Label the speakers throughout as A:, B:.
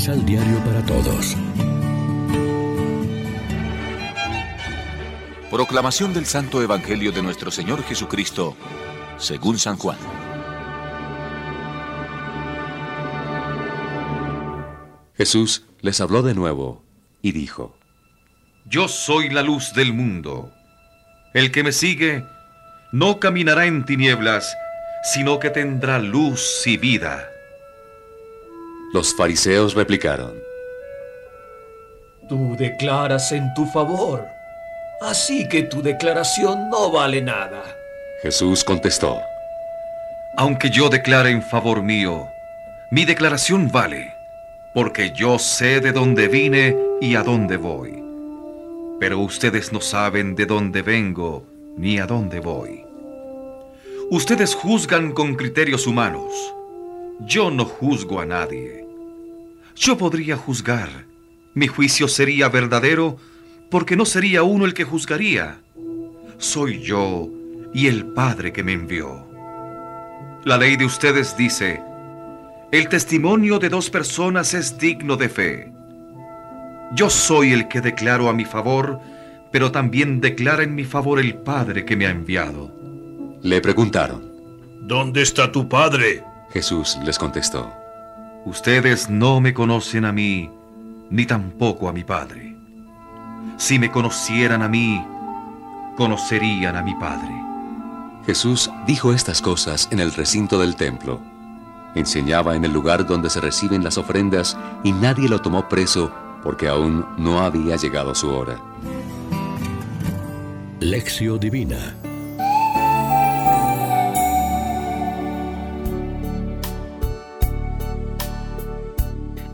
A: Misal Diario para Todos.
B: Proclamación del Santo Evangelio de nuestro Señor Jesucristo, según San Juan.
C: Jesús les habló de nuevo y dijo,
D: Yo soy la luz del mundo. El que me sigue no caminará en tinieblas, sino que tendrá luz y vida.
C: Los fariseos replicaron,
E: Tú declaras en tu favor, así que tu declaración no vale nada.
C: Jesús contestó,
D: Aunque yo declare en favor mío, mi declaración vale porque yo sé de dónde vine y a dónde voy. Pero ustedes no saben de dónde vengo ni a dónde voy. Ustedes juzgan con criterios humanos. Yo no juzgo a nadie. Yo podría juzgar. Mi juicio sería verdadero porque no sería uno el que juzgaría. Soy yo y el Padre que me envió. La ley de ustedes dice, el testimonio de dos personas es digno de fe. Yo soy el que declaro a mi favor, pero también declara en mi favor el Padre que me ha enviado.
C: Le preguntaron,
E: ¿Dónde está tu Padre?
C: Jesús les contestó,
D: Ustedes no me conocen a mí, ni tampoco a mi Padre. Si me conocieran a mí, conocerían a mi Padre.
C: Jesús dijo estas cosas en el recinto del templo Enseñaba en el lugar donde se reciben las ofrendas y nadie lo tomó preso porque aún no había llegado su hora.
A: Lección Divina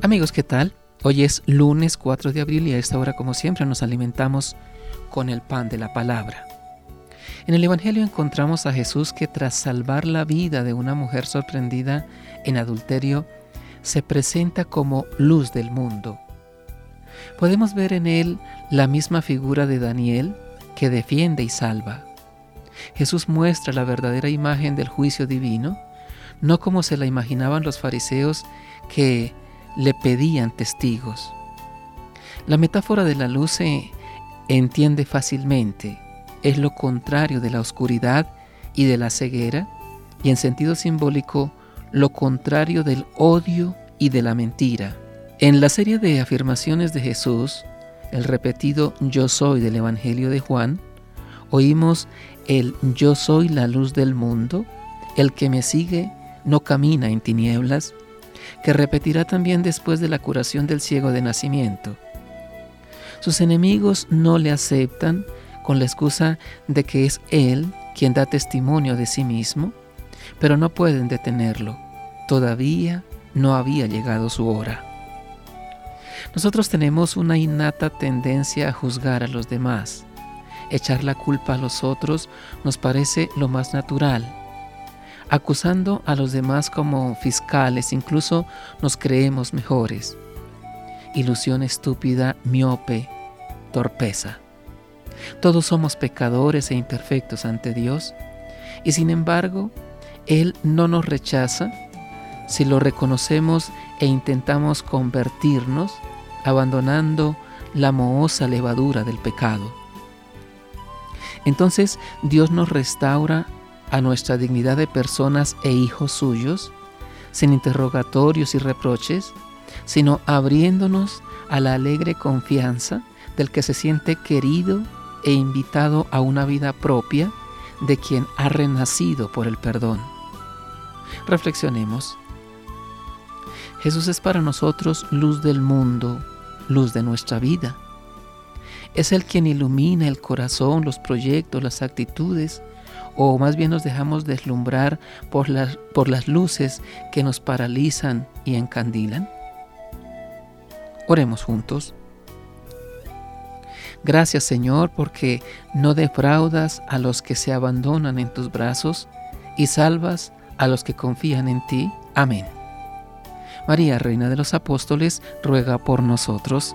F: Amigos, ¿qué tal? Hoy es lunes 4 de abril y a esta hora, como siempre, nos alimentamos con el pan de la palabra. En el Evangelio encontramos a Jesús que tras salvar la vida de una mujer sorprendida en adulterio, se presenta como luz del mundo. Podemos ver en él la misma figura de Daniel que defiende y salva. Jesús muestra la verdadera imagen del juicio divino, no como se la imaginaban los fariseos que le pedían testigos. La metáfora de la luz se entiende fácilmente es lo contrario de la oscuridad y de la ceguera, y en sentido simbólico, lo contrario del odio y de la mentira. En la serie de afirmaciones de Jesús, el repetido yo soy del Evangelio de Juan, oímos el yo soy la luz del mundo, el que me sigue no camina en tinieblas, que repetirá también después de la curación del ciego de nacimiento. Sus enemigos no le aceptan con la excusa de que es Él quien da testimonio de sí mismo, pero no pueden detenerlo. Todavía no había llegado su hora. Nosotros tenemos una innata tendencia a juzgar a los demás. Echar la culpa a los otros nos parece lo más natural. Acusando a los demás como fiscales, incluso nos creemos mejores. Ilusión estúpida, miope, torpeza. Todos somos pecadores e imperfectos ante Dios y sin embargo, Él no nos rechaza si lo reconocemos e intentamos convertirnos abandonando la mohosa levadura del pecado. Entonces Dios nos restaura a nuestra dignidad de personas e hijos suyos, sin interrogatorios y reproches, sino abriéndonos a la alegre confianza del que se siente querido e invitado a una vida propia de quien ha renacido por el perdón. Reflexionemos. Jesús es para nosotros luz del mundo, luz de nuestra vida. Es el quien ilumina el corazón, los proyectos, las actitudes, o más bien nos dejamos deslumbrar por las, por las luces que nos paralizan y encandilan. Oremos juntos. Gracias Señor porque no defraudas a los que se abandonan en tus brazos y salvas a los que confían en ti. Amén. María, Reina de los Apóstoles, ruega por nosotros.